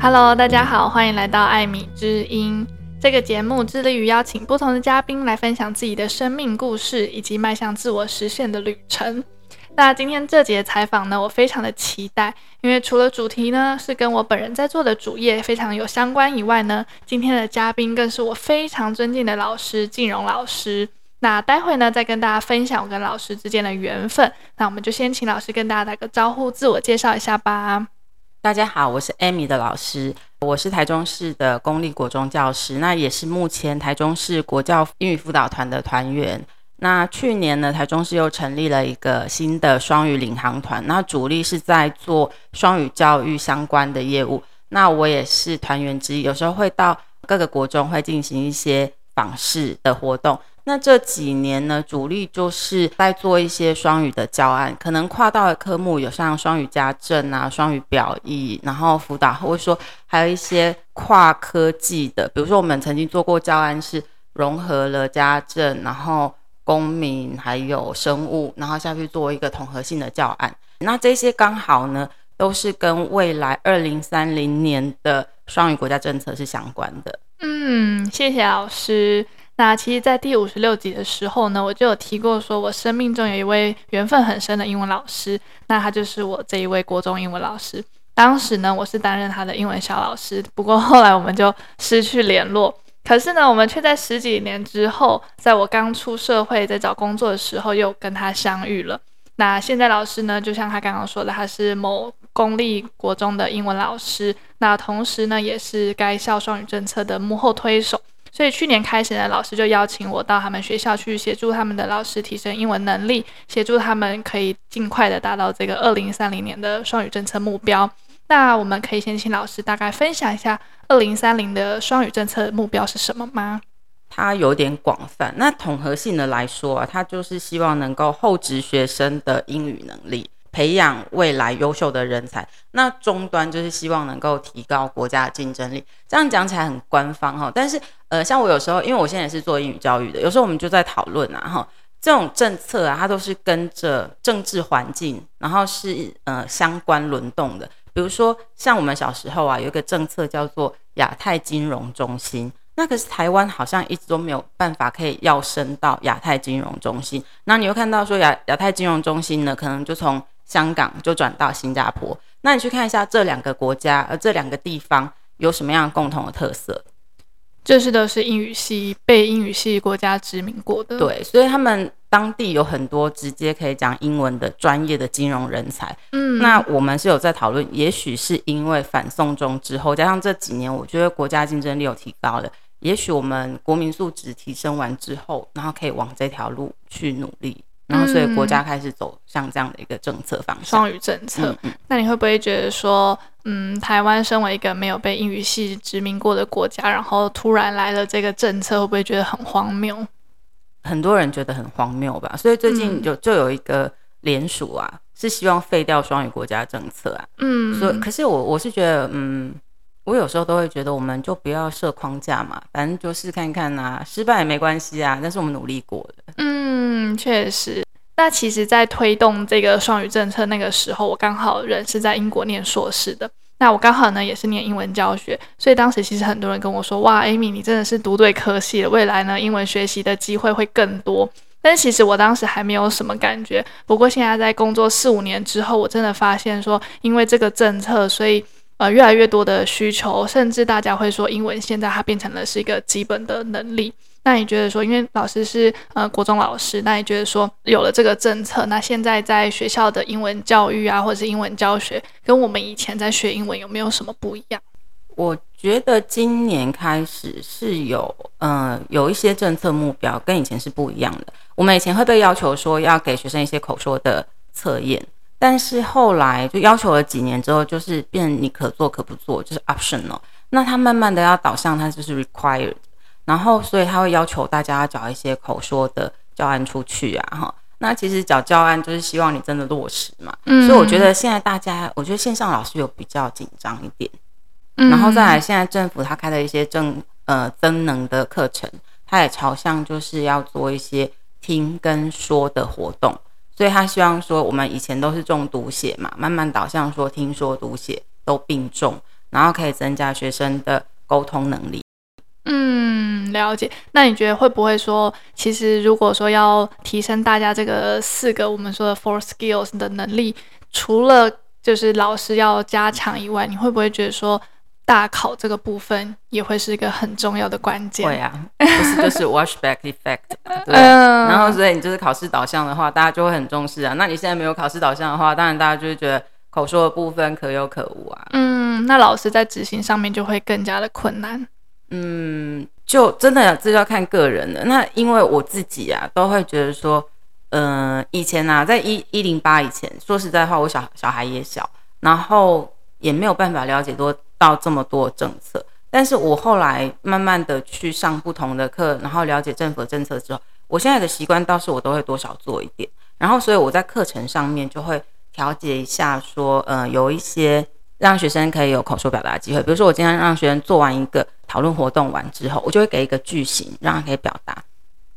Hello，大家好，欢迎来到艾米之音。这个节目致力于邀请不同的嘉宾来分享自己的生命故事，以及迈向自我实现的旅程。那今天这节采访呢，我非常的期待，因为除了主题呢是跟我本人在做的主业非常有相关以外呢，今天的嘉宾更是我非常尊敬的老师静荣老师。那待会呢再跟大家分享我跟老师之间的缘分。那我们就先请老师跟大家打个招呼，自我介绍一下吧。大家好，我是 Amy 的老师，我是台中市的公立国中教师，那也是目前台中市国教英语辅导团的团员。那去年呢，台中市又成立了一个新的双语领航团，那主力是在做双语教育相关的业务。那我也是团员之一，有时候会到各个国中会进行一些访视的活动。那这几年呢，主力就是在做一些双语的教案，可能跨到的科目有像双语家政啊、双语表意，然后辅导，或者说还有一些跨科技的，比如说我们曾经做过教案是融合了家政，然后公民还有生物，然后下去做一个统合性的教案。那这些刚好呢，都是跟未来二零三零年的双语国家政策是相关的。嗯，谢谢老师。那其实，在第五十六集的时候呢，我就有提过，说我生命中有一位缘分很深的英文老师，那他就是我这一位国中英文老师。当时呢，我是担任他的英文小老师，不过后来我们就失去联络。可是呢，我们却在十几年之后，在我刚出社会在找工作的时候，又跟他相遇了。那现在老师呢，就像他刚刚说的，他是某公立国中的英文老师，那同时呢，也是该校双语政策的幕后推手。所以去年开始呢，老师就邀请我到他们学校去协助他们的老师提升英文能力，协助他们可以尽快的达到这个二零三零年的双语政策目标。那我们可以先请老师大概分享一下二零三零的双语政策目标是什么吗？它有点广泛。那统合性的来说啊，它就是希望能够厚植学生的英语能力。培养未来优秀的人才，那终端就是希望能够提高国家的竞争力。这样讲起来很官方哈，但是呃，像我有时候，因为我现在也是做英语教育的，有时候我们就在讨论啊哈，这种政策啊，它都是跟着政治环境，然后是呃相关轮动的。比如说，像我们小时候啊，有一个政策叫做亚太金融中心，那可是台湾好像一直都没有办法可以要升到亚太金融中心。那你又看到说亚亚太金融中心呢，可能就从香港就转到新加坡，那你去看一下这两个国家，呃，这两个地方有什么样共同的特色？就是都是英语系，被英语系国家殖民过的。对，所以他们当地有很多直接可以讲英文的专业的金融人才。嗯，那我们是有在讨论，也许是因为反送中之后，加上这几年，我觉得国家竞争力有提高了，也许我们国民素质提升完之后，然后可以往这条路去努力。然后，所以国家开始走向这样的一个政策方向，双语政策。那你会不会觉得说，嗯，台湾身为一个没有被英语系殖民过的国家，然后突然来了这个政策，会不会觉得很荒谬？很多人觉得很荒谬吧。所以最近就就有一个联署啊，是希望废掉双语国家政策啊。嗯。所以，可是我我是觉得，嗯，我有时候都会觉得，我们就不要设框架嘛，反正就试看看啊，失败也没关系啊，但是我们努力过的。嗯。确实。那其实，在推动这个双语政策那个时候，我刚好人是在英国念硕士的。那我刚好呢，也是念英文教学，所以当时其实很多人跟我说：“哇，Amy，你真的是读对科系了，未来呢，英文学习的机会会更多。”但其实我当时还没有什么感觉。不过现在在工作四五年之后，我真的发现说，因为这个政策，所以呃，越来越多的需求，甚至大家会说，英文现在它变成了是一个基本的能力。那你觉得说，因为老师是呃国中老师，那你觉得说有了这个政策，那现在在学校的英文教育啊，或者是英文教学，跟我们以前在学英文有没有什么不一样？我觉得今年开始是有呃有一些政策目标跟以前是不一样的。我们以前会被要求说要给学生一些口说的测验，但是后来就要求了几年之后，就是变你可做可不做，就是 optional。那他慢慢的要导向，他就是 required。然后，所以他会要求大家找一些口说的教案出去啊，哈。那其实找教案就是希望你真的落实嘛。嗯。所以我觉得现在大家，我觉得线上老师有比较紧张一点。嗯。然后再来，现在政府他开的一些政呃增能的课程，他也朝向就是要做一些听跟说的活动，所以他希望说我们以前都是重读写嘛，慢慢导向说听说读写都并重，然后可以增加学生的沟通能力。嗯，了解。那你觉得会不会说，其实如果说要提升大家这个四个我们说的 four skills 的能力，除了就是老师要加强以外，你会不会觉得说大考这个部分也会是一个很重要的关键？会啊，不是就是 washback effect，对。嗯、然后所以你就是考试导向的话，大家就会很重视啊。那你现在没有考试导向的话，当然大家就会觉得口说的部分可有可无啊。嗯，那老师在执行上面就会更加的困难。嗯，就真的这就要看个人了。那因为我自己啊，都会觉得说，嗯、呃，以前啊，在一一零八以前，说实在话，我小小孩也小，然后也没有办法了解多到这么多政策。但是我后来慢慢的去上不同的课，然后了解政府的政策之后，我现在的习惯倒是我都会多少做一点。然后所以我在课程上面就会调节一下，说，呃，有一些。让学生可以有口说表达的机会，比如说我今天让学生做完一个讨论活动完之后，我就会给一个句型，让他可以表达。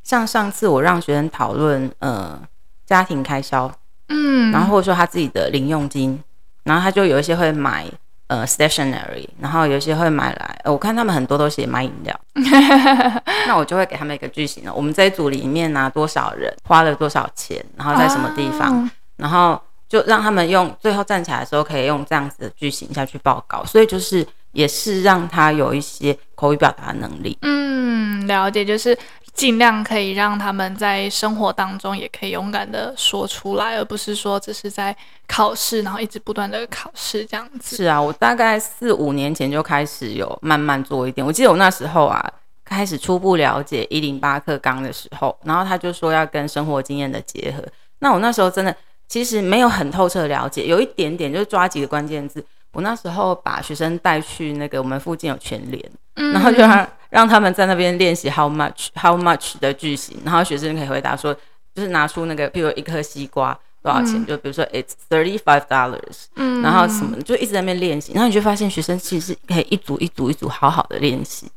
像上次我让学生讨论呃家庭开销，嗯，然后或者说他自己的零用金，然后他就有一些会买呃 stationery，然后有些会买来，呃、我看他们很多都写买饮料，那我就会给他们一个句型了。我们这一组里面呢、啊，多少人花了多少钱，然后在什么地方，哦、然后。就让他们用最后站起来的时候可以用这样子的句型下去报告，所以就是也是让他有一些口语表达能力。嗯，了解，就是尽量可以让他们在生活当中也可以勇敢的说出来，而不是说只是在考试，然后一直不断的考试这样子。是啊，我大概四五年前就开始有慢慢做一点。我记得我那时候啊，开始初步了解一零八课纲的时候，然后他就说要跟生活经验的结合，那我那时候真的。其实没有很透彻了解，有一点点就是抓几个关键字。我那时候把学生带去那个我们附近有全联，嗯、然后就让让他们在那边练习 how much how much 的句型，然后学生可以回答说，就是拿出那个，比如一颗西瓜多少钱，嗯、就比如说 it's thirty five dollars，嗯，然后什么就一直在那边练习，然后你就发现学生其实可以一组一组一组好好的练习。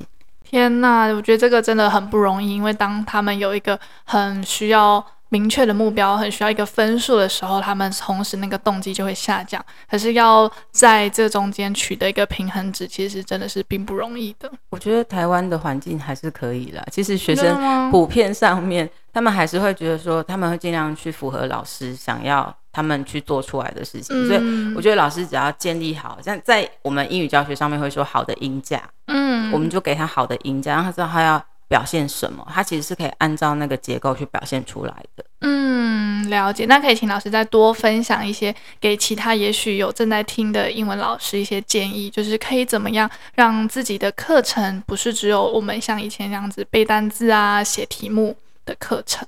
天呐，我觉得这个真的很不容易，因为当他们有一个很需要。明确的目标很需要一个分数的时候，他们同时那个动机就会下降。可是要在这中间取得一个平衡值，其实真的是并不容易的。我觉得台湾的环境还是可以的。其实学生普遍上面，他们还是会觉得说，他们会尽量去符合老师想要他们去做出来的事情。嗯、所以我觉得老师只要建立好，像在我们英语教学上面会说好的音架，嗯，我们就给他好的音架，让他知道他要。表现什么？它其实是可以按照那个结构去表现出来的。嗯，了解。那可以请老师再多分享一些，给其他也许有正在听的英文老师一些建议，就是可以怎么样让自己的课程不是只有我们像以前那样子背单字啊、写题目的课程。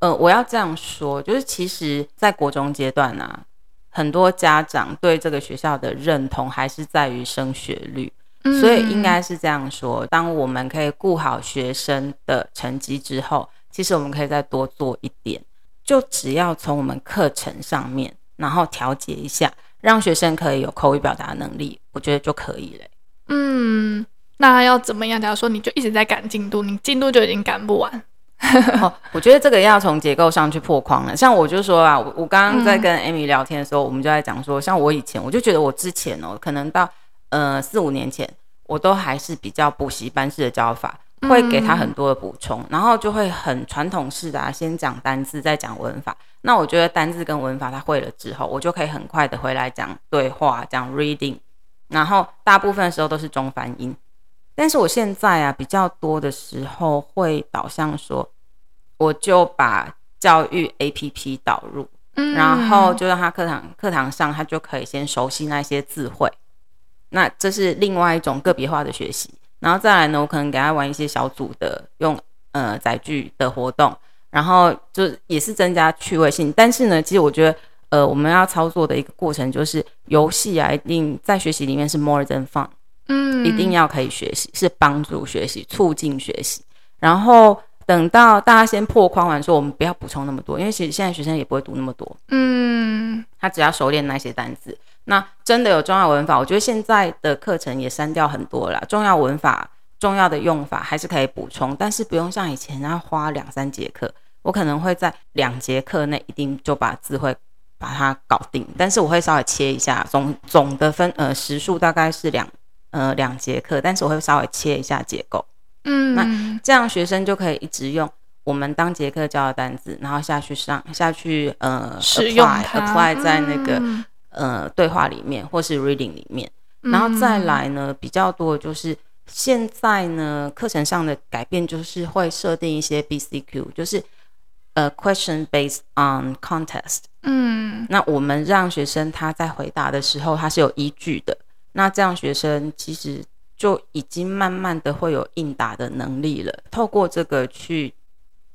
呃，我要这样说，就是其实，在国中阶段呢、啊，很多家长对这个学校的认同还是在于升学率。所以应该是这样说：当我们可以顾好学生的成绩之后，其实我们可以再多做一点，就只要从我们课程上面，然后调节一下，让学生可以有口语表达能力，我觉得就可以了。嗯，那要怎么样？假如说你就一直在赶进度，你进度就已经赶不完。哦，我觉得这个要从结构上去破框了。像我就说啊，我我刚刚在跟 Amy 聊天的时候，我们就在讲说，像我以前，我就觉得我之前哦，可能到。呃，四五年前，我都还是比较补习班式的教法，会给他很多的补充，嗯、然后就会很传统式的啊，先讲单字，再讲文法。那我觉得单字跟文法他会了之后，我就可以很快的回来讲对话，讲 reading，然后大部分的时候都是中翻英。但是我现在啊，比较多的时候会导向说，我就把教育 APP 导入，嗯、然后就让他课堂课堂上他就可以先熟悉那些字汇。那这是另外一种个别化的学习，然后再来呢，我可能给他玩一些小组的用呃载具的活动，然后就也是增加趣味性。但是呢，其实我觉得呃我们要操作的一个过程就是游戏啊，一定在学习里面是 more than fun，嗯，一定要可以学习，是帮助学习、促进学习。然后等到大家先破框完，说我们不要补充那么多，因为其实现在学生也不会读那么多，嗯，他只要熟练那些单字。那真的有重要文法，我觉得现在的课程也删掉很多了。重要文法重要的用法还是可以补充，但是不用像以前要花两三节课。我可能会在两节课内一定就把字会把它搞定，但是我会稍微切一下，总总的分呃时数大概是两呃两节课，但是我会稍微切一下结构。嗯，那这样学生就可以一直用我们当节课教的单子，然后下去上下去呃使用 apply, apply 在那个、嗯、呃对话里面或是 reading 里面，然后再来呢比较多的就是现在呢课程上的改变就是会设定一些 BCQ，就是呃 question based on context。嗯，那我们让学生他在回答的时候他是有依据的，那这样学生其实。就已经慢慢的会有应答的能力了。透过这个去，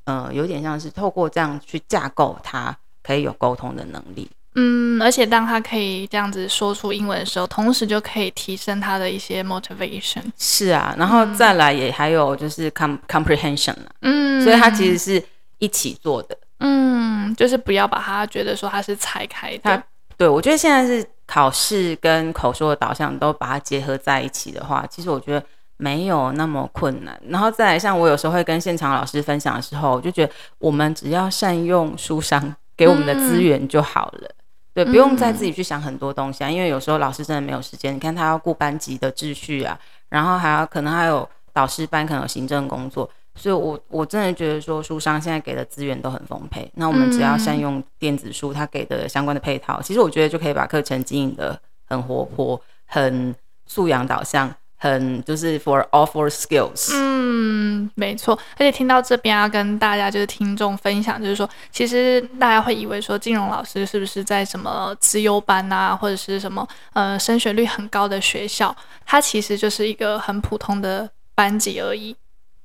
呃，有点像是透过这样去架构，他可以有沟通的能力。嗯，而且当他可以这样子说出英文的时候，同时就可以提升他的一些 motivation。是啊，然后再来也还有就是 com comprehension 啊，嗯，所以他其实是一起做的。嗯，就是不要把他觉得说他是拆开的。对，我觉得现在是考试跟口说的导向都把它结合在一起的话，其实我觉得没有那么困难。然后再来，像我有时候会跟现场老师分享的时候，我就觉得我们只要善用书商给我们的资源就好了，嗯、对，不用再自己去想很多东西啊。因为有时候老师真的没有时间，你看他要顾班级的秩序啊，然后还要可能还有导师班，可能有行政工作。所以我，我我真的觉得说，书商现在给的资源都很丰沛。那我们只要善用电子书，它给的相关的配套，其实我觉得就可以把课程经营的很活泼、很素养导向、很就是 for all four skills。嗯，没错。而且听到这边要跟大家就是听众分享，就是说，其实大家会以为说，金融老师是不是在什么资优班啊，或者是什么呃升学率很高的学校？它其实就是一个很普通的班级而已。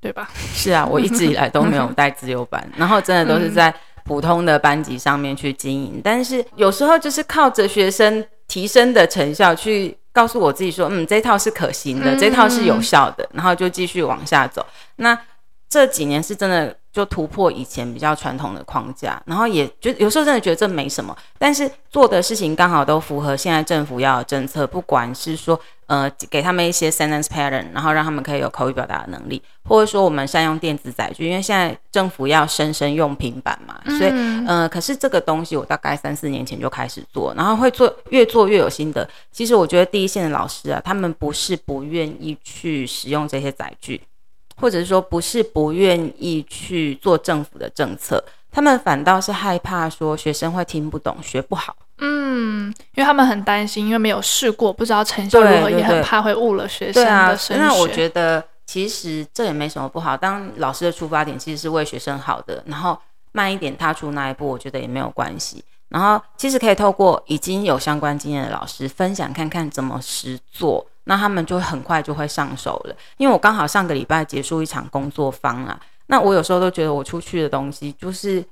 对吧？是啊，我一直以来都没有 带自由班，然后真的都是在普通的班级上面去经营。但是有时候就是靠着学生提升的成效去告诉我自己说，嗯，这套是可行的，这套是有效的，然后就继续往下走。那这几年是真的就突破以前比较传统的框架，然后也觉得有时候真的觉得这没什么，但是做的事情刚好都符合现在政府要的政策，不管是说。呃，给他们一些 sentence pattern，然后让他们可以有口语表达的能力，或者说我们善用电子载具，因为现在政府要生生用平板嘛，所以呃，可是这个东西我大概三四年前就开始做，然后会做越做越有心得。其实我觉得第一线的老师啊，他们不是不愿意去使用这些载具，或者是说不是不愿意去做政府的政策，他们反倒是害怕说学生会听不懂，学不好。嗯，因为他们很担心，因为没有试过，不知道成效如何，也很怕会误了学生的升学。那我觉得其实这也没什么不好。当老师的出发点其实是为学生好的，然后慢一点踏出那一步，我觉得也没有关系。然后其实可以透过已经有相关经验的老师分享，看看怎么实做，那他们就会很快就会上手了。因为我刚好上个礼拜结束一场工作坊啊，那我有时候都觉得我出去的东西就是。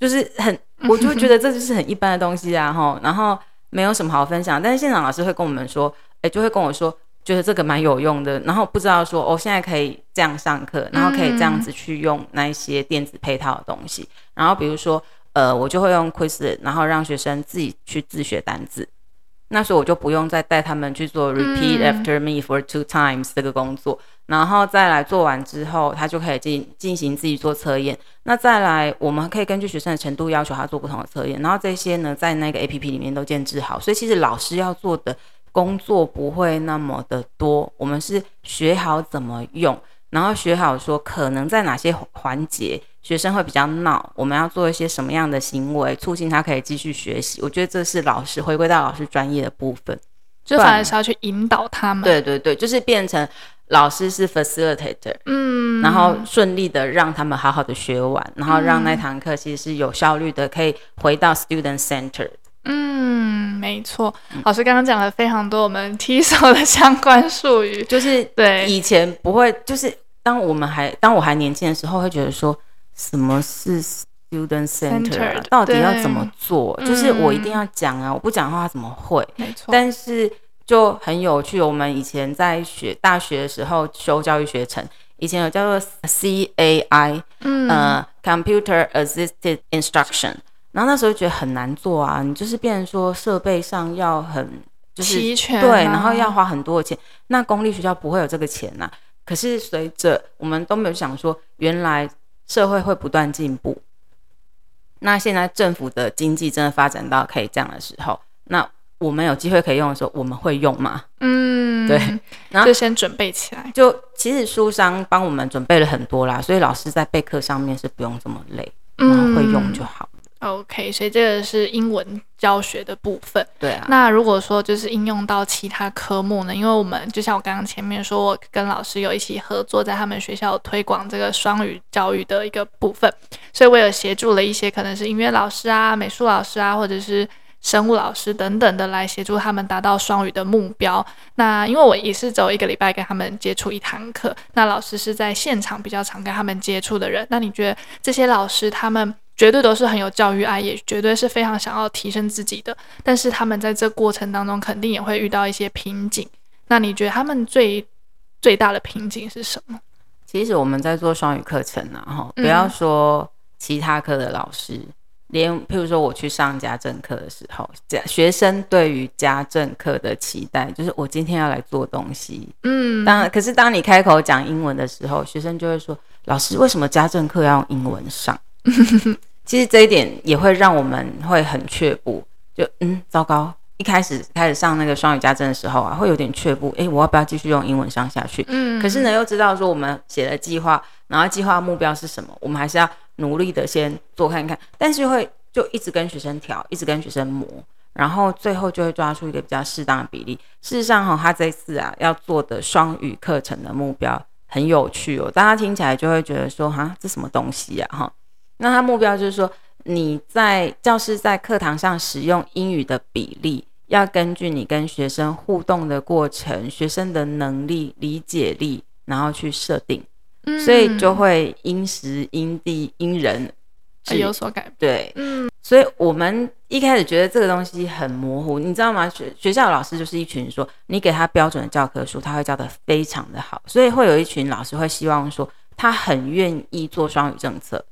就是很，我就觉得这就是很一般的东西啊，哈，然后没有什么好分享。但是现场老师会跟我们说，哎，就会跟我说，觉得这个蛮有用的，然后不知道说，哦，现在可以这样上课，然后可以这样子去用那一些电子配套的东西。然后比如说，呃，我就会用 Quizlet，然后让学生自己去自学单字。那时候我就不用再带他们去做 repeat after me for two times 这个工作，然后再来做完之后，他就可以进进行自己做测验。那再来，我们可以根据学生的程度要求他做不同的测验，然后这些呢，在那个 APP 里面都建置好。所以其实老师要做的工作不会那么的多，我们是学好怎么用，然后学好说可能在哪些环节。学生会比较闹，我们要做一些什么样的行为，促进他可以继续学习？我觉得这是老师回归到老师专业的部分，就反而是要去引导他们。对对对，就是变成老师是 facilitator，嗯，然后顺利的让他们好好的学完，然后让那堂课其实是有效率的，可以回到 student center。嗯，没错，老师刚刚讲了非常多我们 TESOL 的相关术语，就是对以前不会，就是当我们还当我还年轻的时候，会觉得说。什么是 student center 啊？到底要怎么做？就是我一定要讲啊！我不讲的话，他怎么会？没错。但是就很有趣。我们以前在学大学的时候修教育学程，以前有叫做 CAI，嗯，呃，Computer Assisted Instruction。然后那时候觉得很难做啊，你就是变成说设备上要很就是齐全，对，然后要花很多的钱。那公立学校不会有这个钱呐。可是随着我们都没有想说，原来社会会不断进步。那现在政府的经济真的发展到可以这样的时候，那我们有机会可以用的时候，我们会用吗？嗯，对，然后就先准备起来。就其实书商帮我们准备了很多啦，所以老师在备课上面是不用这么累，然后会用就好。OK，所以这个是英文教学的部分。对啊。那如果说就是应用到其他科目呢？因为我们就像我刚刚前面说，我跟老师有一起合作，在他们学校推广这个双语教育的一个部分，所以我有协助了一些可能是音乐老师啊、美术老师啊，或者是生物老师等等的，来协助他们达到双语的目标。那因为我也是走一个礼拜跟他们接触一堂课，那老师是在现场比较常跟他们接触的人。那你觉得这些老师他们？绝对都是很有教育爱，也绝对是非常想要提升自己的。但是他们在这过程当中，肯定也会遇到一些瓶颈。那你觉得他们最最大的瓶颈是什么？其实我们在做双语课程啊，哈，不要说其他科的老师，嗯、连譬如说我去上家政课的时候，家学生对于家政课的期待，就是我今天要来做东西。嗯，当可是当你开口讲英文的时候，学生就会说：“老师，为什么家政课要用英文上？” 其实这一点也会让我们会很却步，就嗯，糟糕，一开始开始上那个双语家政的时候啊，会有点却步，诶，我要不要继续用英文上下去？嗯，可是呢，又知道说我们写了计划，然后计划目标是什么，我们还是要努力的先做看看，但是会就一直跟学生调，一直跟学生磨，然后最后就会抓出一个比较适当的比例。事实上哈，他这次啊要做的双语课程的目标很有趣哦，大家听起来就会觉得说哈，这什么东西呀哈。那他目标就是说，你在教师在课堂上使用英语的比例，要根据你跟学生互动的过程、学生的能力、理解力，然后去设定，嗯、所以就会因时、因地、因人有所改变。对，嗯，所以我们一开始觉得这个东西很模糊，你知道吗？学学校的老师就是一群说，你给他标准的教科书，他会教的非常的好，所以会有一群老师会希望说，他很愿意做双语政策。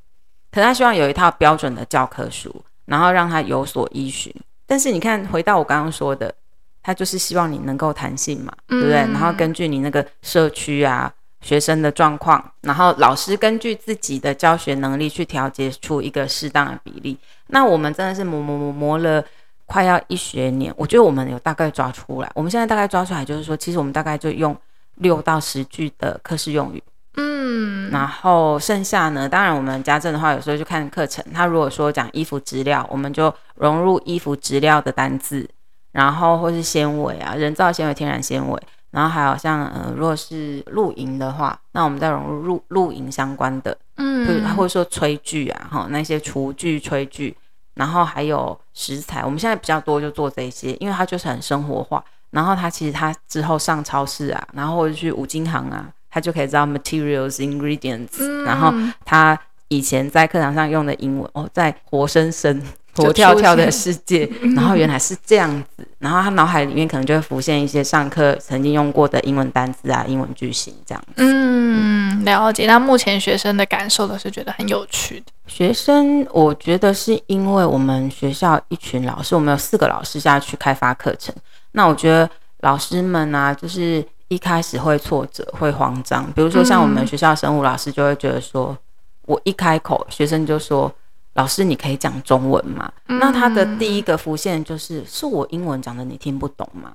可他希望有一套标准的教科书，然后让他有所依循。但是你看，回到我刚刚说的，他就是希望你能够弹性嘛，对不对？然后根据你那个社区啊、学生的状况，然后老师根据自己的教学能力去调节出一个适当的比例。那我们真的是磨磨磨磨了快要一学年，我觉得我们有大概抓出来。我们现在大概抓出来就是说，其实我们大概就用六到十句的课室用语。嗯，然后剩下呢？当然，我们家政的话，有时候就看课程。他如果说讲衣服织料，我们就融入衣服织料的单字，然后或是纤维啊，人造纤维、天然纤维，然后还有像呃，如果是露营的话，那我们再融入露露营相关的，嗯，或者说炊具啊，哈，那些厨具、炊具，然后还有食材，我们现在比较多就做这些，因为它就是很生活化。然后它其实它之后上超市啊，然后或者去五金行啊。他就可以知道 materials ingredients，、嗯、然后他以前在课堂上用的英文哦，在活生生、活跳跳的世界，然后原来是这样子，然后他脑海里面可能就会浮现一些上课曾经用过的英文单词啊、英文句型这样子。嗯，了解。那目前学生的感受都是觉得很有趣的。学生，我觉得是因为我们学校一群老师，我们有四个老师下去开发课程，那我觉得老师们啊，就是。一开始会挫折，会慌张。比如说，像我们学校生物老师就会觉得说，我一开口，学生就说：“老师，你可以讲中文吗？”那他的第一个浮现就是：“是我英文讲的你听不懂吗？”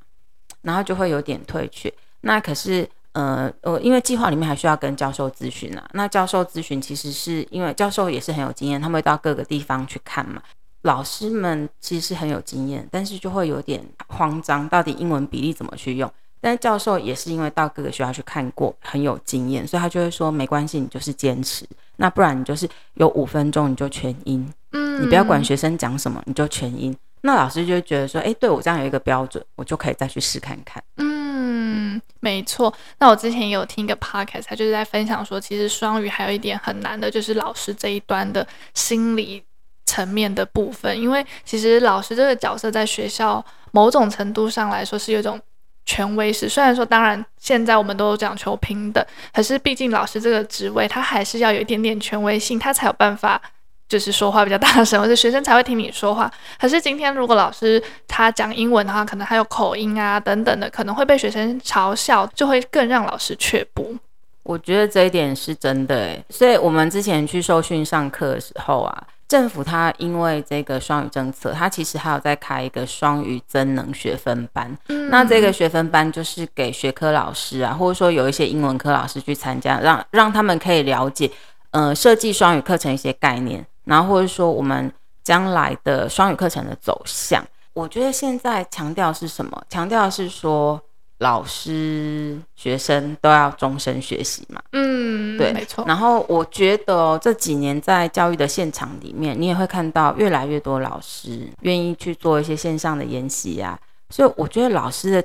然后就会有点退却。那可是，呃，呃，因为计划里面还需要跟教授咨询啊。那教授咨询其实是因为教授也是很有经验，他们会到各个地方去看嘛。老师们其实是很有经验，但是就会有点慌张，到底英文比例怎么去用？但是教授也是因为到各个学校去看过，很有经验，所以他就会说没关系，你就是坚持。那不然你就是有五分钟你就全音，嗯，你不要管学生讲什么，你就全音。那老师就会觉得说，哎，对我这样有一个标准，我就可以再去试看看。嗯，没错。那我之前也有听一个 podcast，他就是在分享说，其实双语还有一点很难的，就是老师这一端的心理层面的部分，因为其实老师这个角色在学校某种程度上来说是有一种。权威是，虽然说，当然现在我们都有讲求平等，可是毕竟老师这个职位，他还是要有一点点权威性，他才有办法就是说话比较大声，或者学生才会听你说话。可是今天如果老师他讲英文的话，可能还有口音啊等等的，可能会被学生嘲笑，就会更让老师却步。我觉得这一点是真的诶，所以我们之前去受训上课的时候啊，政府它因为这个双语政策，它其实还有在开一个双语增能学分班。嗯，那这个学分班就是给学科老师啊，或者说有一些英文科老师去参加，让让他们可以了解，呃，设计双语课程一些概念，然后或者说我们将来的双语课程的走向。我觉得现在强调是什么？强调是说。老师、学生都要终身学习嘛？嗯，对，没错。然后我觉得、哦、这几年在教育的现场里面，你也会看到越来越多老师愿意去做一些线上的研习啊。所以我觉得老师的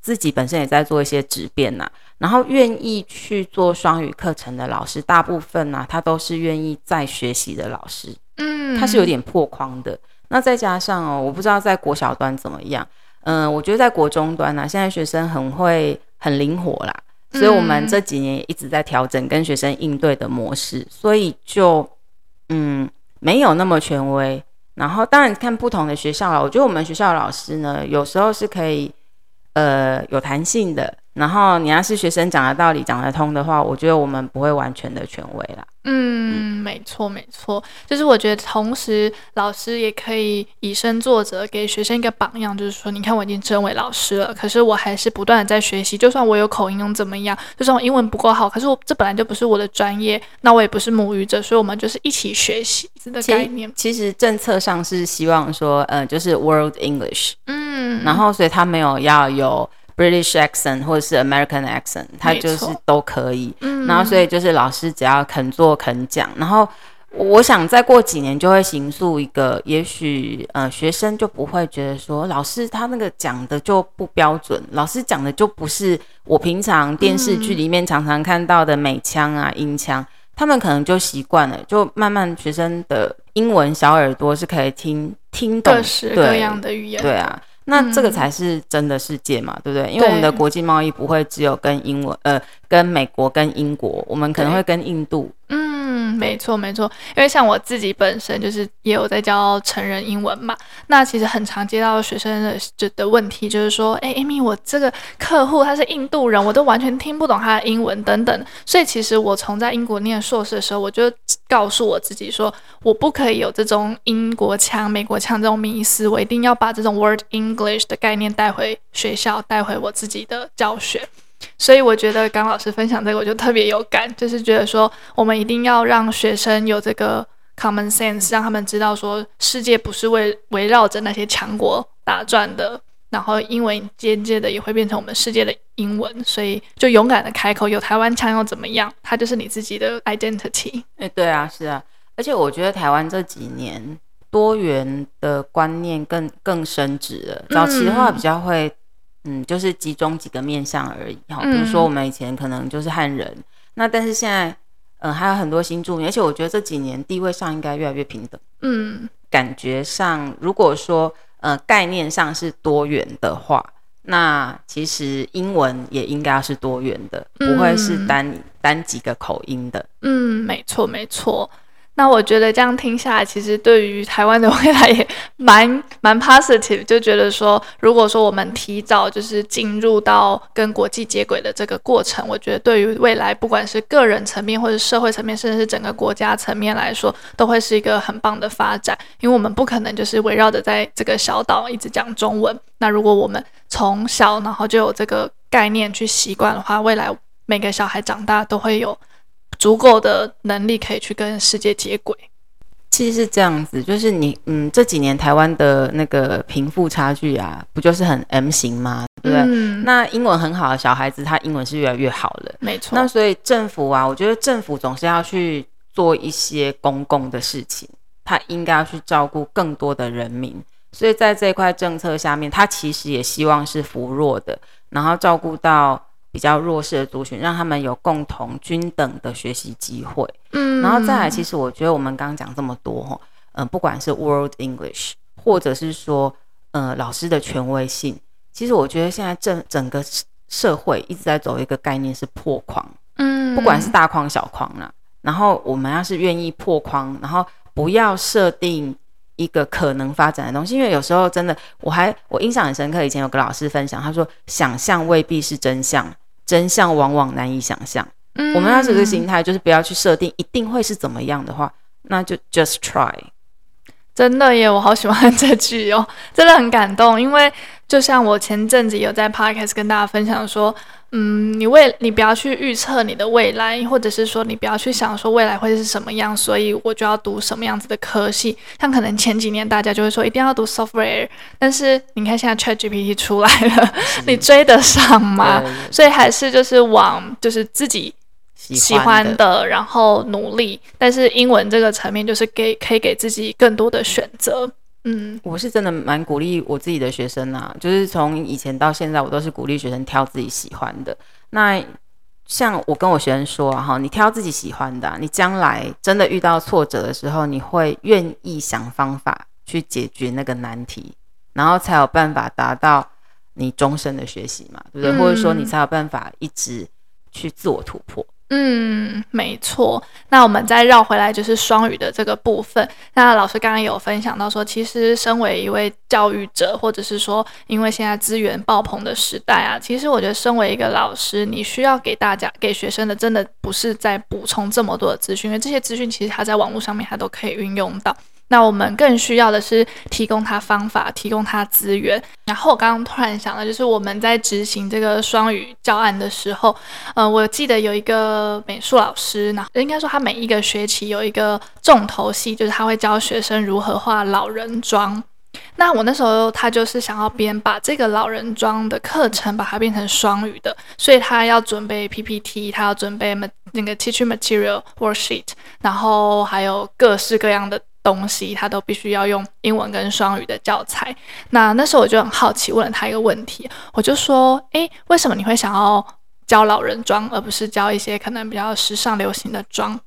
自己本身也在做一些质变呐、啊。然后愿意去做双语课程的老师，大部分呢、啊，他都是愿意再学习的老师。嗯，他是有点破框的。那再加上哦，我不知道在国小端怎么样。嗯，我觉得在国中端呢、啊，现在学生很会、很灵活啦，所以我们这几年也一直在调整跟学生应对的模式，所以就嗯没有那么权威。然后当然看不同的学校了，我觉得我们学校的老师呢，有时候是可以呃有弹性的。然后你要是学生讲的道理讲得通的话，我觉得我们不会完全的权威啦。嗯，没错没错，就是我觉得同时老师也可以以身作则，给学生一个榜样，就是说，你看我已经成为老师了，可是我还是不断的在学习，就算我有口音又怎么样？就算我英文不够好，可是我这本来就不是我的专业，那我也不是母语者，所以我们就是一起学习的概念。其实政策上是希望说，呃，就是 World English，嗯，然后所以他没有要有。British accent 或者是 American accent，他就是都可以。嗯，然后所以就是老师只要肯做肯讲，然后我想再过几年就会形塑一个，也许呃学生就不会觉得说老师他那个讲的就不标准，老师讲的就不是我平常电视剧里面常常看到的美腔啊英腔，他们可能就习惯了，就慢慢学生的英文小耳朵是可以听听懂各式各样的语言，对啊。那这个才是真的世界嘛，嗯、对不对？因为我们的国际贸易不会只有跟英文，呃，跟美国、跟英国，我们可能会跟印度。嗯，没错没错。因为像我自己本身就是也有在教成人英文嘛，那其实很常接到学生的就的问题，就是说，哎，Amy，我这个客户他是印度人，我都完全听不懂他的英文等等。所以其实我从在英国念硕士的时候，我就告诉我自己说，我不可以有这种英国腔、美国腔这种迷思，我一定要把这种 Word English 的概念带回学校，带回我自己的教学。所以我觉得刚老师分享这个，我就特别有感，就是觉得说，我们一定要让学生有这个 common sense，让他们知道说，世界不是围围绕着那些强国打转的，然后英文间接的也会变成我们世界的英文，所以就勇敢的开口，有台湾腔又怎么样？它就是你自己的 identity。哎，对啊，是啊，而且我觉得台湾这几年多元的观念更更升值了，早期的话比较会。嗯，就是集中几个面向而已哈，比如说我们以前可能就是汉人，嗯、那但是现在，嗯、呃，还有很多新住民，而且我觉得这几年地位上应该越来越平等。嗯，感觉上如果说呃概念上是多元的话，那其实英文也应该要是多元的，不会是单、嗯、单几个口音的。嗯，没错没错。那我觉得这样听下来，其实对于台湾的未来也蛮蛮 positive，就觉得说，如果说我们提早就是进入到跟国际接轨的这个过程，我觉得对于未来不管是个人层面或者社会层面，甚至是整个国家层面来说，都会是一个很棒的发展。因为我们不可能就是围绕着在这个小岛一直讲中文。那如果我们从小然后就有这个概念去习惯的话，未来每个小孩长大都会有。足够的能力可以去跟世界接轨，其实是这样子，就是你，嗯，这几年台湾的那个贫富差距啊，不就是很 M 型吗？对不对？嗯，那英文很好的小孩子，他英文是越来越好了，没错。那所以政府啊，我觉得政府总是要去做一些公共的事情，他应该要去照顾更多的人民。所以在这一块政策下面，他其实也希望是扶弱的，然后照顾到。比较弱势的族群，让他们有共同均等的学习机会。嗯，然后再来，其实我觉得我们刚刚讲这么多，哈，嗯，不管是 World English，或者是说，呃，老师的权威性，其实我觉得现在整整个社会一直在走一个概念是破框。嗯，不管是大框小框啦，然后我们要是愿意破框，然后不要设定一个可能发展的东西，因为有时候真的，我还我印象很深刻。以前有个老师分享，他说：“想象未必是真相，真相往往难以想象。”嗯，我们要这个心态，就是不要去设定一定会是怎么样的话，那就 just try。真的耶，我好喜欢这句哦，真的很感动。因为就像我前阵子有在 podcast 跟大家分享说，嗯，你未你不要去预测你的未来，或者是说你不要去想说未来会是什么样，所以我就要读什么样子的科系。像可能前几年大家就会说一定要读 software，但是你看现在 ChatGPT 出来了，你追得上吗？所以还是就是往就是自己。喜欢的，欢的，然后努力，但是英文这个层面就是给可以给自己更多的选择。嗯，我是真的蛮鼓励我自己的学生啊，就是从以前到现在，我都是鼓励学生挑自己喜欢的。那像我跟我学生说哈，你挑自己喜欢的，你将来真的遇到挫折的时候，你会愿意想方法去解决那个难题，然后才有办法达到你终身的学习嘛，对不对？嗯，或者说你才有办法一直去自我突破。嗯，没错。那我们再绕回来，就是双语的这个部分。那老师刚刚有分享到说，其实身为一位教育者，或者是说，因为现在资源爆棚的时代啊，其实我觉得身为一个老师，你需要给大家、给学生的，真的不是在补充这么多的资讯，因为这些资讯其实他在网络上面他都可以运用到。那我们更需要的是提供他方法，提供他资源。然后我刚刚突然想到，就是我们在执行这个双语教案的时候，呃，我记得有一个美术老师，那应该说他每一个学期有一个重头戏，就是他会教学生如何画老人妆。那我那时候他就是想要边把这个老人妆的课程把它变成双语的，所以他要准备 PPT，他要准备那个 teaching material worksheet，然后还有各式各样的。东西他都必须要用英文跟双语的教材。那那时候我就很好奇，问了他一个问题，我就说：“诶，为什么你会想要教老人装，而不是教一些可能比较时尚流行的妆？”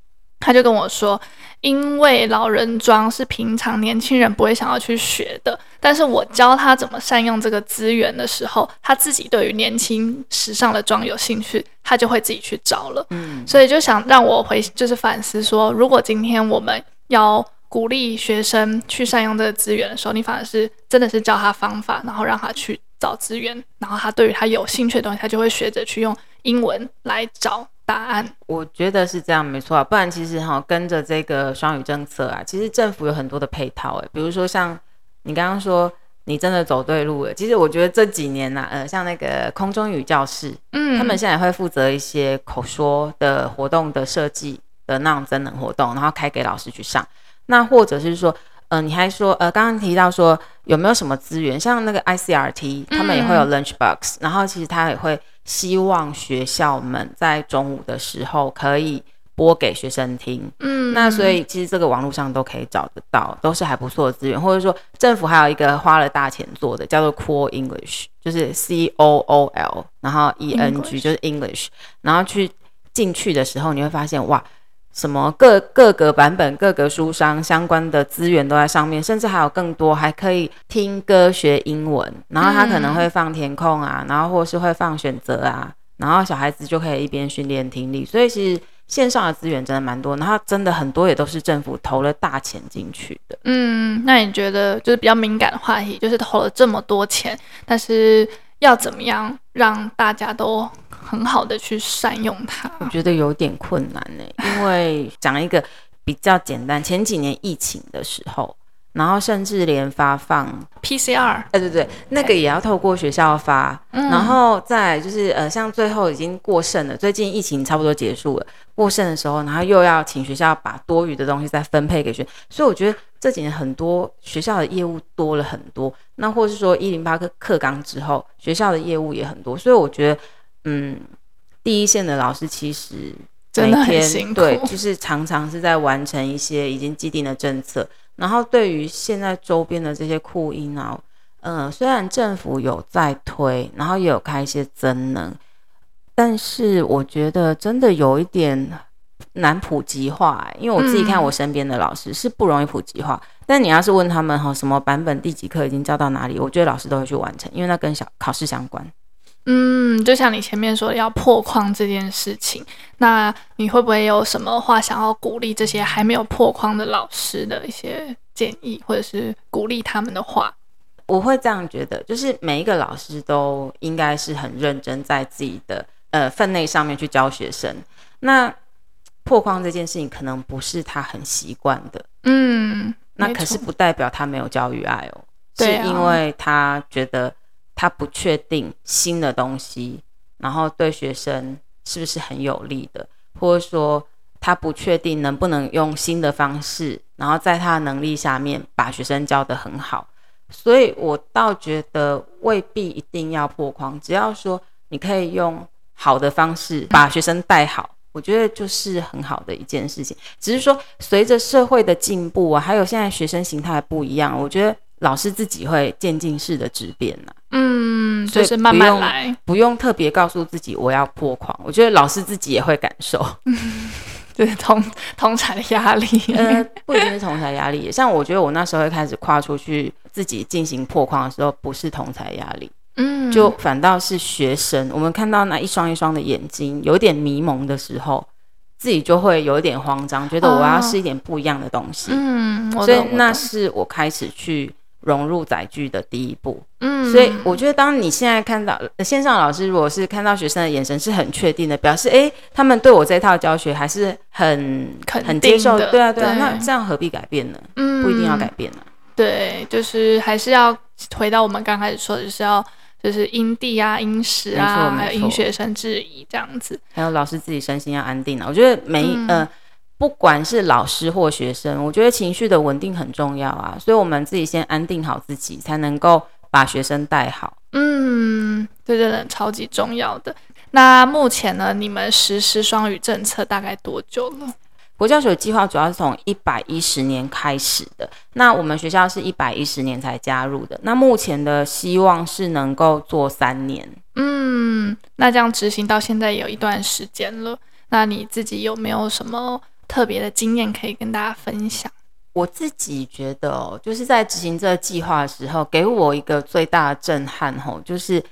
他就跟我说：“因为老人装是平常年轻人不会想要去学的，但是我教他怎么善用这个资源的时候，他自己对于年轻时尚的装有兴趣，他就会自己去找了。嗯，所以就想让我回，就是反思说，如果今天我们要。鼓励学生去善用这个资源的时候，你反而是真的是教他方法，然后让他去找资源，然后他对于他有兴趣的东西，他就会学着去用英文来找答案。我觉得是这样，没错啊。不然其实哈，跟着这个双语政策啊，其实政府有很多的配套诶，比如说像你刚刚说，你真的走对路了。其实我觉得这几年呐、啊，呃，像那个空中语教室，嗯，他们现在也会负责一些口说的活动的设计的那种增能活动，然后开给老师去上。那或者是说，嗯、呃，你还说，呃，刚刚提到说有没有什么资源，像那个 ICRT，他们也会有 lunch box，、嗯、然后其实他也会希望学校们在中午的时候可以播给学生听，嗯，那所以其实这个网络上都可以找得到，都是还不错的资源，或者说政府还有一个花了大钱做的，叫做 Cool English，就是 C O O L，然后 E N G 就是 English，然后去进去的时候你会发现哇。什么各各个版本、各个书商相关的资源都在上面，甚至还有更多，还可以听歌学英文。然后他可能会放填空啊，然后或是会放选择啊，然后小孩子就可以一边训练听力。所以其实线上的资源真的蛮多，然后真的很多也都是政府投了大钱进去的。嗯，那你觉得就是比较敏感的话题，就是投了这么多钱，但是要怎么样让大家都？很好的去善用它，我觉得有点困难呢，因为讲一个比较简单，前几年疫情的时候，然后甚至连发放 PCR，哎对对对，那个也要透过学校发，嗯、然后再就是呃像最后已经过剩了，最近疫情差不多结束了，过剩的时候，然后又要请学校把多余的东西再分配给学生，所以我觉得这几年很多学校的业务多了很多，那或是说一零八课课纲之后，学校的业务也很多，所以我觉得。嗯，第一线的老师其实每天真的很辛苦，对，就是常常是在完成一些已经既定的政策。然后对于现在周边的这些酷音啊，嗯、呃，虽然政府有在推，然后也有开一些增能，但是我觉得真的有一点难普及化、欸。因为我自己看我身边的老师是不容易普及化。嗯、但你要是问他们哈，什么版本第几课已经教到哪里，我觉得老师都会去完成，因为那跟小考试相关。嗯，就像你前面说的要破框这件事情，那你会不会有什么话想要鼓励这些还没有破框的老师的一些建议，或者是鼓励他们的话？我会这样觉得，就是每一个老师都应该是很认真在自己的呃分内上面去教学生。那破框这件事情可能不是他很习惯的，嗯，那可是不代表他没有教育爱哦，啊，是因为他觉得他不确定新的东西，然后对学生是不是很有利的，或者说他不确定能不能用新的方式，然后在他的能力下面把学生教得很好。所以我倒觉得未必一定要破框，只要说你可以用好的方式把学生带好，我觉得就是很好的一件事情。只是说随着社会的进步啊，还有现在学生形态不一样，我觉得老师自己会渐进式的质变呐。嗯，就是慢慢来，不用特别告诉自己我要破框。我觉得老师自己也会感受。就是，同同才的压力，呃，不一定是同才压力。像我觉得我那时候会开始跨出去自己进行破框的时候，不是同才压力，嗯，就反倒是学生。我们看到那一双一双的眼睛有点迷蒙的时候，自己就会有一点慌张，觉得我要试一点不一样的东西。嗯，所以那是我开始去。融入载具的第一步，嗯，所以我觉得，当你现在看到线上老师，如果是看到学生的眼神是很确定的，表示哎、欸，他们对我这套教学还是很很接受，对啊，对啊，那这样何必改变呢？嗯，不一定要改变呢、啊。对，就是还是要回到我们刚开始说的，就是要就是因地啊、因时啊，还有因学生质疑这样子，还有老师自己身心要安定啊。我觉得每一、嗯、呃。不管是老师或学生，我觉得情绪的稳定很重要啊，所以我们自己先安定好自己，才能够把学生带好。嗯，对对对超级重要的。那目前呢，你们实施双语政策大概多久了？国教署计划主要是从一百一十年开始的，那我们学校是一百一十年才加入的。那目前的希望是能够做三年。嗯，那这样执行到现在也有一段时间了。那你自己有没有什么特别的经验可以跟大家分享？我自己觉得，就是在执行这个计划的时候，给我一个最大的震撼吼，就是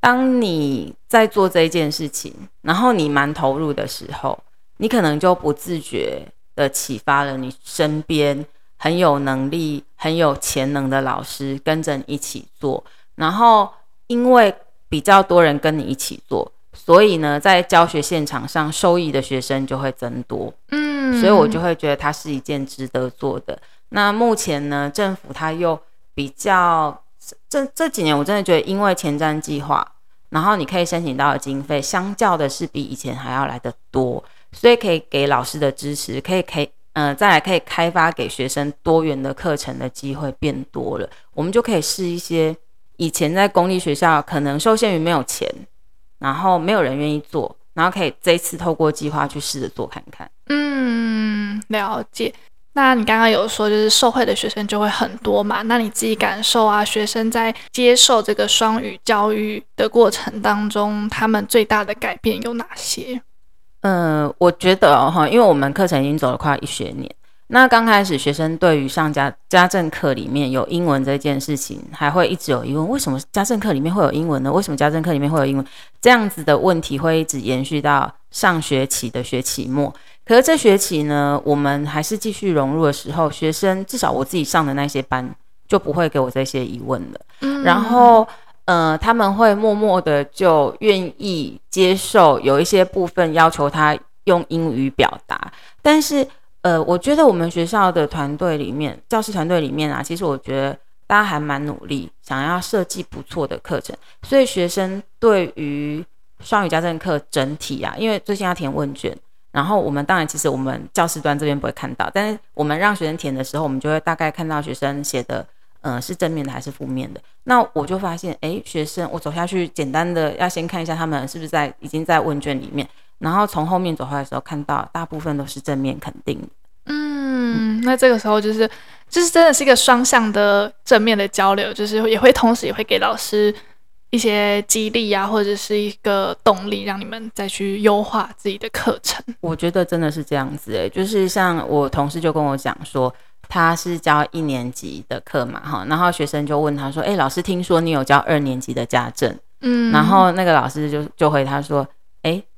当你在做这一件事情，然后你蛮投入的时候，你可能就不自觉的启发了你身边很有能力、很有潜能的老师跟着你一起做，然后因为比较多人跟你一起做。所以呢，在教学现场上，受益的学生就会增多。嗯，所以我就会觉得它是一件值得做的。那目前呢，政府它又比较这这几年，我真的觉得，因为前瞻计划，然后你可以申请到的经费，相较的是比以前还要来的多，所以可以给老师的支持，可以可以呃，再来可以开发给学生多元的课程的机会变多了，我们就可以试一些以前在公立学校可能受限于没有钱。然后没有人愿意做，然后可以这一次透过计划去试着做看看。嗯，了解。那你刚刚有说，就是受惠的学生就会很多嘛？那你自己感受啊，学生在接受这个双语教育的过程当中，他们最大的改变有哪些？呃，我觉得哈，因为我们课程已经走了快一学年。那刚开始，学生对于上家家政课里面有英文这件事情，还会一直有疑问：为什么家政课里面会有英文呢？为什么家政课里面会有英文？这样子的问题会一直延续到上学期的学期末。可是这学期呢，我们还是继续融入的时候，学生至少我自己上的那些班就不会给我这些疑问了。嗯。然后，呃，他们会默默的就愿意接受有一些部分要求他用英语表达，但是。呃，我觉得我们学校的团队里面，教师团队里面啊，其实我觉得大家还蛮努力，想要设计不错的课程。所以学生对于双语家政课整体啊，因为最近要填问卷，然后我们当然其实我们教师端这边不会看到，但是我们让学生填的时候，我们就会大概看到学生写的，呃，是正面的还是负面的。那我就发现，诶，学生，我走下去，简单的要先看一下他们是不是在已经在问卷里面。然后从后面走回来的时候，看到大部分都是正面肯定。嗯，那这个时候就是，就是真的是一个双向的正面的交流，就是也会同时也会给老师一些激励啊，或者是一个动力，让你们再去优化自己的课程。我觉得真的是这样子诶，就是像我同事就跟我讲说，他是教一年级的课嘛，哈，然后学生就问他说，诶，老师，听说你有教二年级的家政，嗯，然后那个老师就就回他说。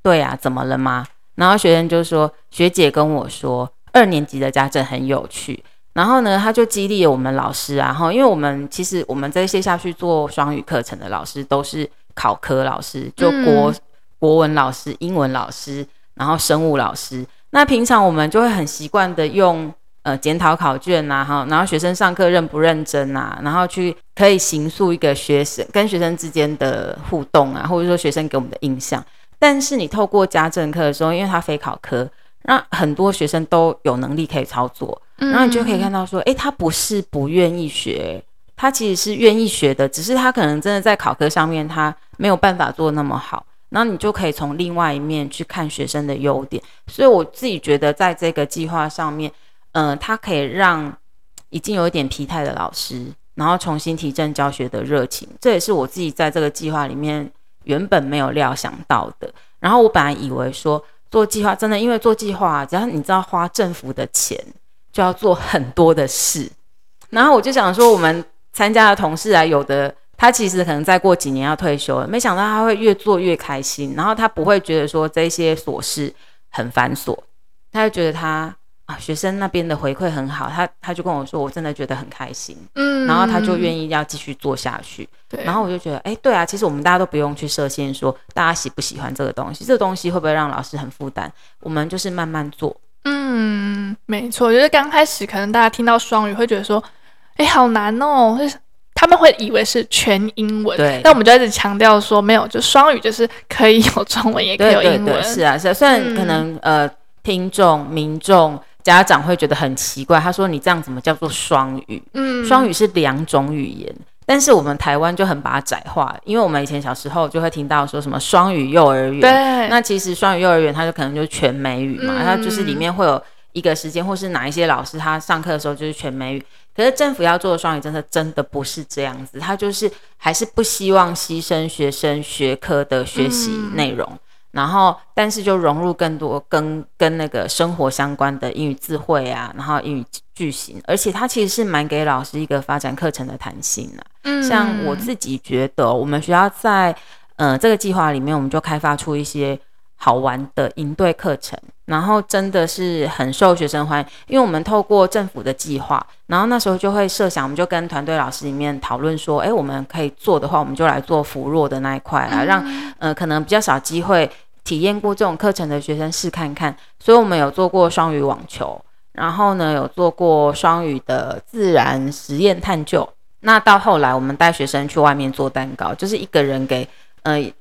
哎，对呀，怎么了吗？然后学生就说，学姐跟我说，二年级的家政很有趣。然后呢，他就激励了我们老师啊，哈，因为我们其实我们这些下去做双语课程的老师都是考科老师，就国、嗯、国文老师、英文老师，然后生物老师。那平常我们就会很习惯的用呃检讨考卷呐，哈，然后学生上课认不认真啊，然后去可以形塑一个学生跟学生之间的互动啊，或者说学生给我们的印象。但是你透过家政课的时候，因为它非考科，那很多学生都有能力可以操作，然后你就可以看到说，诶，他不是不愿意学，他其实是愿意学的，只是他可能真的在考科上面他没有办法做那么好。然后你就可以从另外一面去看学生的优点，所以我自己觉得在这个计划上面，嗯、呃，它可以让已经有一点疲态的老师，然后重新提振教学的热情。这也是我自己在这个计划里面原本没有料想到的。然后我本来以为说做计划真的，因为做计划，只要你知道花政府的钱，就要做很多的事。然后我就想说，我们参加的同事啊，有的。他其实可能再过几年要退休了，没想到他会越做越开心，然后他不会觉得说这些琐事很繁琐，他就觉得他啊学生那边的回馈很好，他他就跟我说，我真的觉得很开心，嗯，然后他就愿意要继续做下去，对，然后我就觉得，哎，对啊，其实我们大家都不用去设限，说大家喜不喜欢这个东西，这个东西会不会让老师很负担，我们就是慢慢做，嗯，没错，就是刚开始可能大家听到双语会觉得说，哎，好难哦，他们会以为是全英文，对。那我们就一直强调说，没有，就双语就是可以有中文，也可以有英文。对对对，是啊，是啊。虽然可能、嗯、呃，听众、民众、家长会觉得很奇怪，他说你这样怎么叫做双语？嗯，双语是两种语言，但是我们台湾就很把它窄化，因为我们以前小时候就会听到说什么双语幼儿园，对。那其实双语幼儿园它就可能就是全美语嘛，它、嗯、就是里面会有一个时间，或是哪一些老师他上课的时候就是全美语。可是政府要做的双语政策真的不是这样子，他就是还是不希望牺牲学生学科的学习内容，嗯，然后但是就融入更多跟跟那个生活相关的英语智慧啊，然后英语句型，而且它其实是蛮给老师一个发展课程的弹性啊。嗯，像我自己觉得，我们学校在呃这个计划里面，我们就开发出一些。好玩的营队课程，然后真的是很受学生欢迎，因为我们透过政府的计划，然后那时候就会设想，我们就跟团队老师里面讨论说，哎，我们可以做的话，我们就来做扶弱的那一块啊，让呃可能比较少机会体验过这种课程的学生试看看。所以我们有做过双语网球，然后呢有做过双语的自然实验探究。那到后来，我们带学生去外面做蛋糕，就是一个人给呃。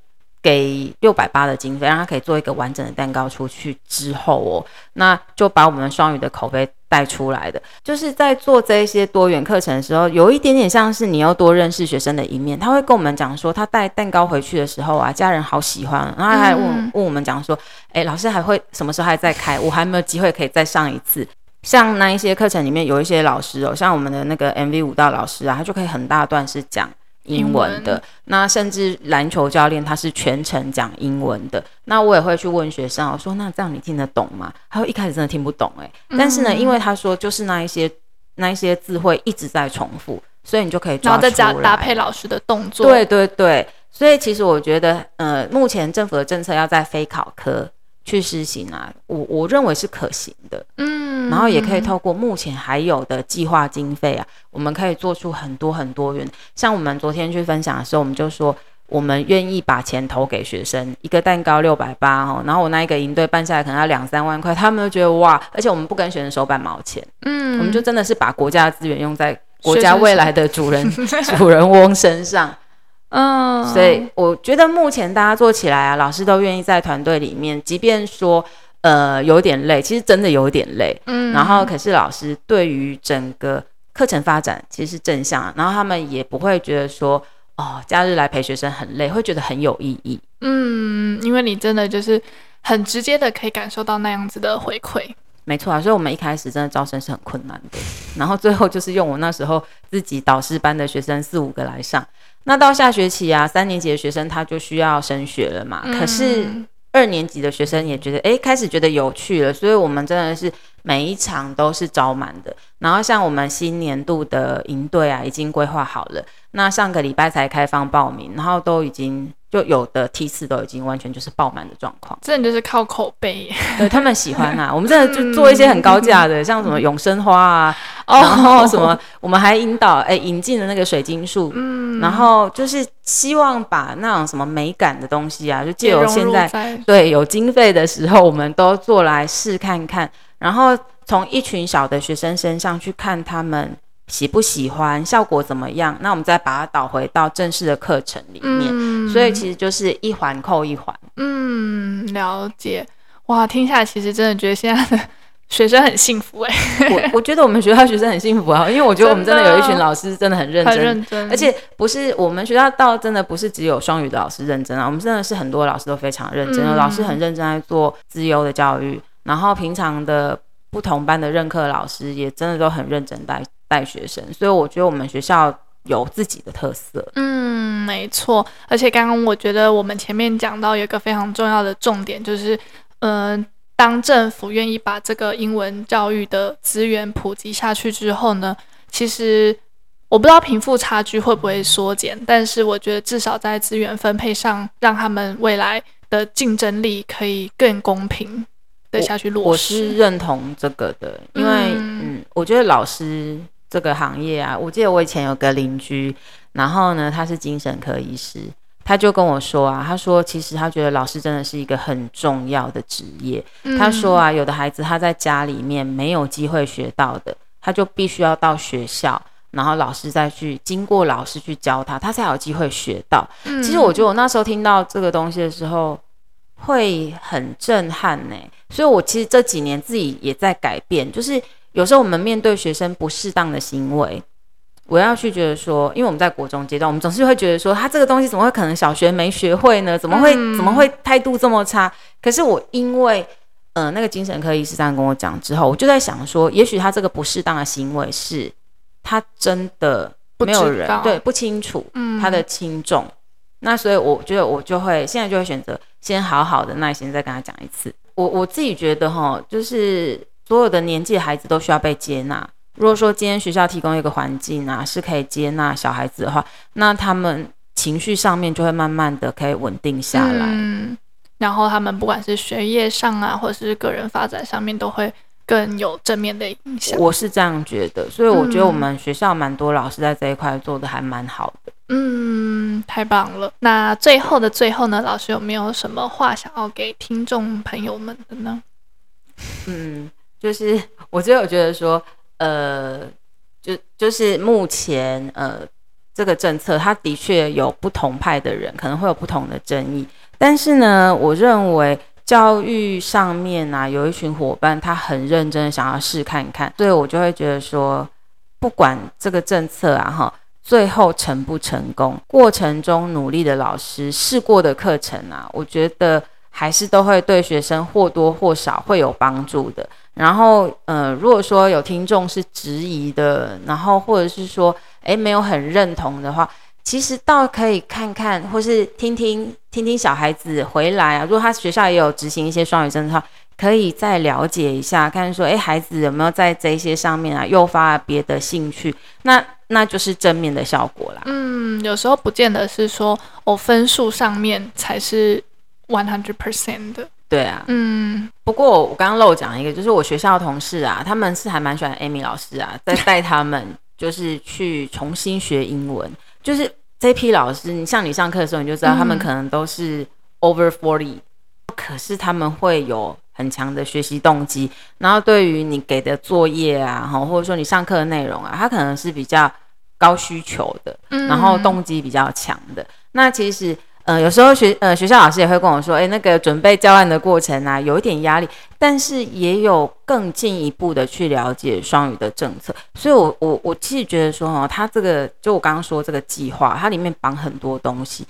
给六百八的经费，让他可以做一个完整的蛋糕出去之后哦，那就把我们双语的口碑带出来的。就是在做这些多元课程的时候，有一点点像是你要多认识学生的一面。他会跟我们讲说，他带蛋糕回去的时候啊，家人好喜欢，然后还问、问我们讲说，哎，老师还会什么时候还在开？我还没有机会可以再上一次。像那一些课程里面有一些老师哦，像我们的那个 MV 舞蹈老师啊，他就可以很大段是讲。英文的，那甚至篮球教练他是全程讲英文的，那我也会去问学生，我说那这样你听得懂吗？他说一开始真的听不懂哎、欸。嗯，但是呢，因为他说就是那一些那一些字会一直在重复，所以你就可以然后再加搭配老师的动作，对对对，所以其实我觉得，呃，目前政府的政策要在非考科去实行啊，我我认为是可行的，嗯，然后也可以透过目前还有的计划经费啊，我们可以做出很多很多元。像我们昨天去分享的时候，我们就说我们愿意把钱投给学生，一个蛋糕六百八哦，然后我那一个营队办下来可能要两三万块，他们都觉得哇，而且我们不跟学生收半毛钱，嗯，我们就真的是把国家的资源用在国家未来的主人 主人翁身上。嗯，所以我觉得目前大家做起来啊，老师都愿意在团队里面，即便说呃有点累，其实真的有点累。嗯，然后可是老师对于整个课程发展其实是正向，然后他们也不会觉得说哦，假日来陪学生很累，会觉得很有意义。嗯，因为你真的就是很直接的可以感受到那样子的回馈。没错啊，所以我们一开始真的招生是很困难的，然后最后就是用我那时候自己导师班的学生四五个来上。那到下学期啊，三年级的学生他就需要升学了嘛。嗯、可是二年级的学生也觉得，哎，开始觉得有趣了。所以我们真的是每一场都是招满的。然后像我们新年度的营队啊，已经规划好了。那上个礼拜才开放报名，然后都已经就有的梯次都已经完全就是爆满的状况。真的就是靠口碑，对他们喜欢啊。我们真的就做一些很高价的，像什么永生花啊，然后什么，我们还引导哎引进了那个水晶树，嗯，然后就是希望把那种什么美感的东西啊，就借由现在，在对有经费的时候，我们都做来试看看，然后从一群小的学生身上去看他们喜不喜欢，效果怎么样，那我们再把它导回到正式的课程里面，嗯，所以其实就是一环扣一环，嗯，了解。哇，听下来其实真的觉得现在的学生很幸福哎。我我觉得我们学校学生很幸福啊，因为我觉得我们真的有一群老师真的很认真，很认真，而且不是我们学校到真的不是只有双语的老师认真啊，我们真的是很多老师都非常认真，嗯、老师很认真在做资优的教育，然后平常的不同班的任课老师也真的都很认真带带学生，所以我觉得我们学校有自己的特色。嗯，没错，而且刚刚我觉得我们前面讲到有一个非常重要的重点就是。嗯、呃，当政府愿意把这个英文教育的资源普及下去之后呢，其实我不知道贫富差距会不会缩减，但是我觉得至少在资源分配上，让他们未来的竞争力可以更公平的下去落实。我，我是认同这个的，因为嗯，嗯，我觉得老师这个行业啊，我记得我以前有个邻居，然后呢，他是精神科医师。他就跟我说啊，他说其实他觉得老师真的是一个很重要的职业。嗯。他说啊，有的孩子他在家里面没有机会学到的，他就必须要到学校，然后老师再去经过老师去教他，他才有机会学到。嗯。其实我觉得我那时候听到这个东西的时候，会很震撼呢。所以我其实这几年自己也在改变，就是有时候我们面对学生不适当的行为。我要去觉得说，因为我们在国中阶段，我们总是会觉得说，他这个东西怎么会可能小学没学会呢？怎么会、嗯、怎么会态度这么差？可是我因为，呃，那个精神科医师这样跟我讲之后，我就在想说，也许他这个不适当的行为是，他真的没有人对不清楚他的轻重、嗯。那所以我觉得我就会现在就会选择先好好的耐心再跟他讲一次。我我自己觉得哈，就是所有的年纪的孩子都需要被接纳。如果说今天学校提供一个环境啊，是可以接纳小孩子的话，那他们情绪上面就会慢慢的可以稳定下来。嗯，然后他们不管是学业上啊，或者是个人发展上面，都会更有正面的影响。我是这样觉得，所以我觉得我们学校蛮多老师在这一块做的还蛮好的。嗯，太棒了。那最后的最后呢，老师有没有什么话想要给听众朋友们的呢？嗯，就是我就有觉得说。呃，就就是目前呃这个政策，它的确有不同派的人可能会有不同的争议，但是呢，我认为教育上面啊有一群伙伴，他很认真想要试看看，所以我就会觉得说，不管这个政策啊哈，最后成不成功，过程中努力的老师试过的课程啊，我觉得还是都会对学生或多或少会有帮助的。然后，呃，如果说有听众是质疑的，然后或者是说，诶，没有很认同的话，其实倒可以看看，或是听听听听小孩子回来啊。如果他学校也有执行一些双语政策，可以再了解一下，看说，诶，孩子有没有在这些上面啊，诱发别的兴趣，那那就是正面的效果啦。嗯，有时候不见得是说，哦，分数上面才是 one hundred percent 的。对啊，嗯，不过我刚刚漏讲一个，就是我学校的同事啊，他们是还蛮喜欢 Amy 老师啊，在带他们就是去重新学英文。就是这批老师，你像你上课的时候，你就知道他们可能都是 over forty，可是他们会有很强的学习动机，然后对于你给的作业啊，哈或者说你上课的内容啊，他可能是比较高需求的，然后动机比较强的。那其实。呃，有时候学呃学校老师也会跟我说，诶，那个准备教案的过程啊，有一点压力，但是也有更进一步的去了解双语的政策。所以我，我我我其实觉得说，哦，他这个就我刚刚说这个计划，它里面绑很多东西，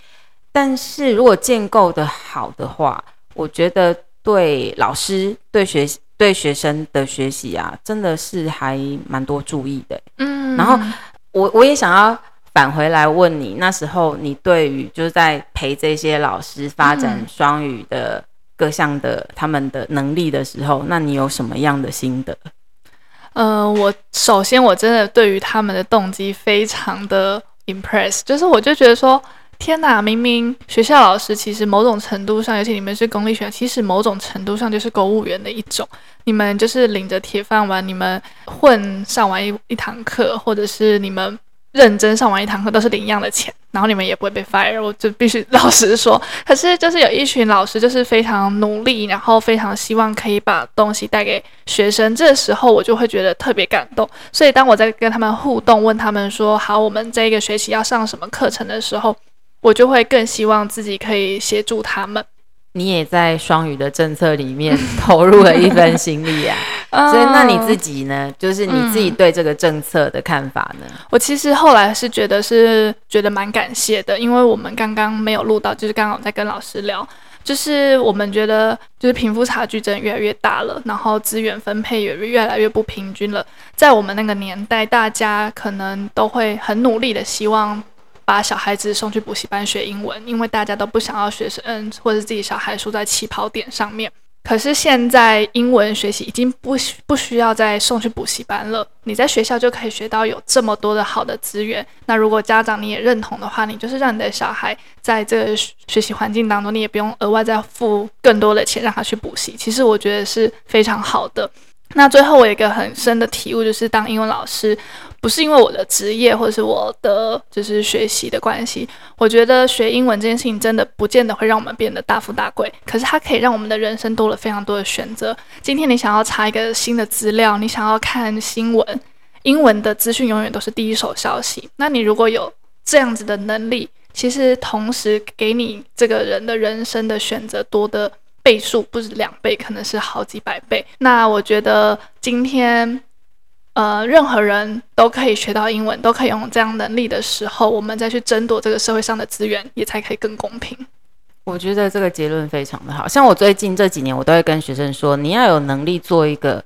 但是如果建构的好的话，我觉得对老师、对学对学生的学习啊，真的是还蛮多注意的。嗯，然后我我也想要。返回来问你，那时候你对于就是在陪这些老师发展双语的各项的他们的能力的时候，那你有什么样的心得？呃，我首先我真的对于他们的动机非常的 impress，就是我就觉得说，天哪！明明学校老师其实某种程度上，尤其你们是公立学校，其实某种程度上就是公务员的一种。你们就是领着铁饭碗，你们混上完一一堂课，或者是你们。认真上完一堂课都是领一样的钱，然后你们也不会被 fire，我就必须老实说。可是就是有一群老师就是非常努力，然后非常希望可以把东西带给学生，这时候我就会觉得特别感动。所以当我在跟他们互动，问他们说好，我们这一个学期要上什么课程的时候，我就会更希望自己可以协助他们。你也在双语的政策里面 投入了一份心力啊，所以那你自己呢？就是你自己对这个政策的看法呢？嗯，我其实后来是觉得是觉得蛮感谢的，因为我们刚刚没有录到，就是刚好在跟老师聊，就是我们觉得就是贫富差距真的越来越大了，然后资源分配也越来越不平均了。在我们那个年代，大家可能都会很努力的希望。把小孩子送去补习班学英文，因为大家都不想要学生，或者自己小孩输在起跑点上面。可是现在英文学习已经不不需要再送去补习班了，你在学校就可以学到有这么多的好的资源。那如果家长你也认同的话，你就是让你的小孩在这个学习环境当中，你也不用额外再付更多的钱让他去补习。其实我觉得是非常好的。那最后我有一个很深的体悟，就是当英文老师，不是因为我的职业或者是我的就是学习的关系。我觉得学英文这件事情真的不见得会让我们变得大富大贵，可是它可以让我们的人生多了非常多的选择。今天你想要查一个新的资料，你想要看新闻，英文的资讯永远都是第一手消息。那你如果有这样子的能力，其实同时给你这个人的人生的选择多的。倍数不止两倍，可能是好几百倍。那我觉得今天，呃，任何人都可以学到英文，都可以拥有这样能力的时候，我们再去争夺这个社会上的资源，也才可以更公平。我觉得这个结论非常的好。像我最近这几年，我都会跟学生说，你要有能力做一个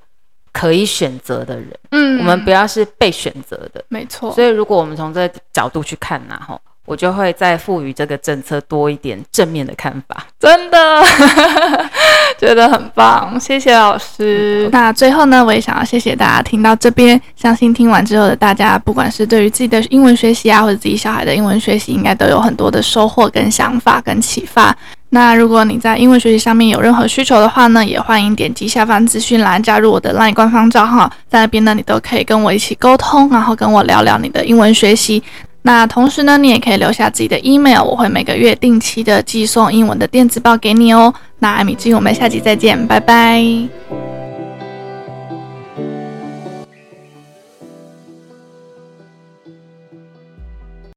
可以选择的人。嗯，我们不要是被选择的。没错。所以，如果我们从这个角度去看呢，吼。我就会再赋予这个政策多一点正面的看法，真的 觉得很棒，谢谢老师。嗯、那最后呢，我也想要谢谢大家听到这边，相信听完之后的大家，不管是对于自己的英文学习啊，或者自己小孩的英文学习，应该都有很多的收获、跟想法、跟启发。那如果你在英文学习上面有任何需求的话呢，也欢迎点击下方资讯栏加入我的 LINE 官方账号，在那边呢，你都可以跟我一起沟通，然后跟我聊聊你的英文学习。那同时呢，你也可以留下自己的 email，我会每个月定期的寄送英文的电子报给你哦。那艾米金，我们下集再见，拜拜。